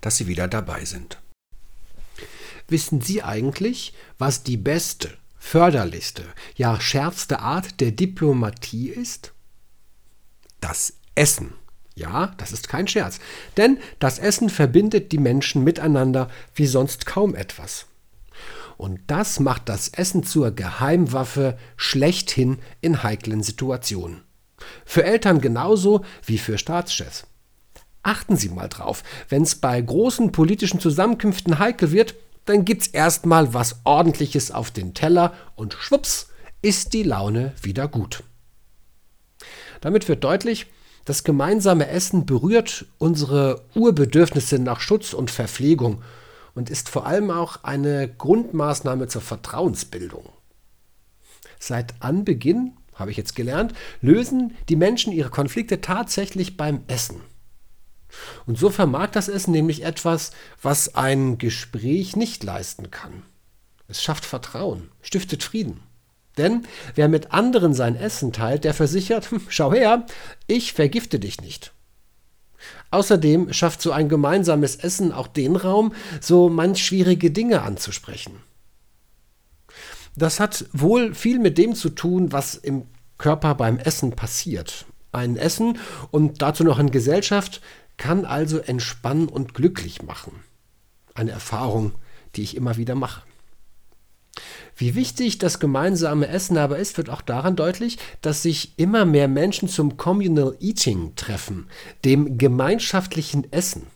dass Sie wieder dabei sind. Wissen Sie eigentlich, was die beste, förderlichste, ja schärfste Art der Diplomatie ist? Das Essen. Ja, das ist kein Scherz. Denn das Essen verbindet die Menschen miteinander wie sonst kaum etwas. Und das macht das Essen zur Geheimwaffe schlechthin in heiklen Situationen. Für Eltern genauso wie für Staatschefs. Achten Sie mal drauf, wenn es bei großen politischen Zusammenkünften heikel wird, dann gibt's erstmal was ordentliches auf den Teller und schwupps ist die Laune wieder gut. Damit wird deutlich, das gemeinsame Essen berührt unsere Urbedürfnisse nach Schutz und Verpflegung und ist vor allem auch eine Grundmaßnahme zur Vertrauensbildung. Seit Anbeginn, habe ich jetzt gelernt, lösen die Menschen ihre Konflikte tatsächlich beim Essen. Und so vermag das Essen nämlich etwas, was ein Gespräch nicht leisten kann. Es schafft Vertrauen, stiftet Frieden. Denn wer mit anderen sein Essen teilt, der versichert, hm, schau her, ich vergifte dich nicht. Außerdem schafft so ein gemeinsames Essen auch den Raum, so manch schwierige Dinge anzusprechen. Das hat wohl viel mit dem zu tun, was im Körper beim Essen passiert. Ein Essen und dazu noch in Gesellschaft kann also entspannen und glücklich machen. Eine Erfahrung, die ich immer wieder mache. Wie wichtig das gemeinsame Essen aber ist, wird auch daran deutlich, dass sich immer mehr Menschen zum Communal Eating treffen, dem gemeinschaftlichen Essen.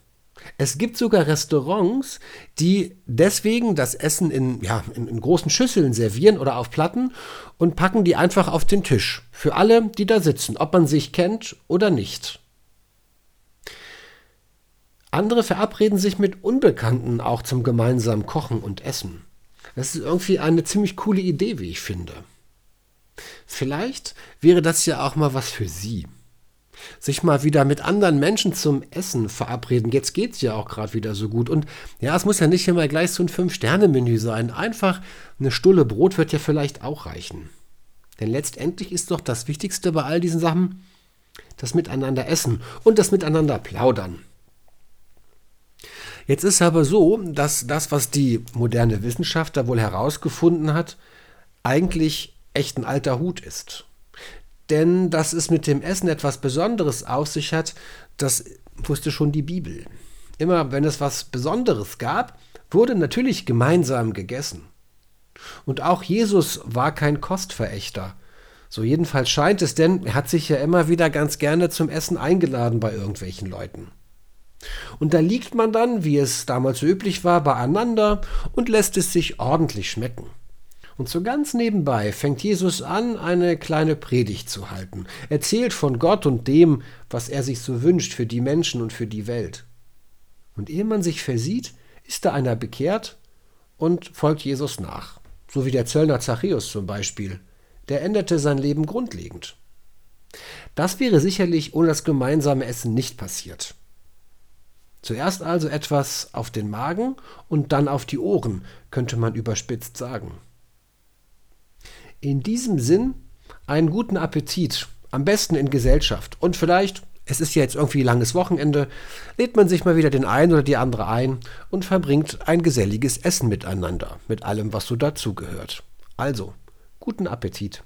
Es gibt sogar Restaurants, die deswegen das Essen in, ja, in, in, großen Schüsseln servieren oder auf Platten und packen die einfach auf den Tisch. Für alle, die da sitzen, ob man sich kennt oder nicht. Andere verabreden sich mit Unbekannten auch zum gemeinsamen Kochen und Essen. Das ist irgendwie eine ziemlich coole Idee, wie ich finde. Vielleicht wäre das ja auch mal was für Sie. Sich mal wieder mit anderen Menschen zum Essen verabreden. Jetzt geht es ja auch gerade wieder so gut. Und ja, es muss ja nicht immer gleich so ein Fünf-Sterne-Menü sein. Einfach eine Stulle Brot wird ja vielleicht auch reichen. Denn letztendlich ist doch das Wichtigste bei all diesen Sachen das Miteinander essen und das Miteinander plaudern. Jetzt ist aber so, dass das, was die moderne Wissenschaft da wohl herausgefunden hat, eigentlich echt ein alter Hut ist. Denn dass es mit dem Essen etwas Besonderes auf sich hat, das wusste schon die Bibel. Immer wenn es was Besonderes gab, wurde natürlich gemeinsam gegessen. Und auch Jesus war kein Kostverächter. So jedenfalls scheint es, denn er hat sich ja immer wieder ganz gerne zum Essen eingeladen bei irgendwelchen Leuten. Und da liegt man dann, wie es damals so üblich war, beieinander und lässt es sich ordentlich schmecken. Und so ganz nebenbei fängt Jesus an, eine kleine Predigt zu halten, erzählt von Gott und dem, was er sich so wünscht für die Menschen und für die Welt. Und ehe man sich versieht, ist da einer bekehrt und folgt Jesus nach. So wie der Zöllner Zachäus zum Beispiel. Der änderte sein Leben grundlegend. Das wäre sicherlich ohne das gemeinsame Essen nicht passiert. Zuerst also etwas auf den Magen und dann auf die Ohren, könnte man überspitzt sagen. In diesem Sinn einen guten Appetit, am besten in Gesellschaft und vielleicht, es ist ja jetzt irgendwie langes Wochenende, lädt man sich mal wieder den einen oder die andere ein und verbringt ein geselliges Essen miteinander, mit allem, was so dazugehört. Also, guten Appetit.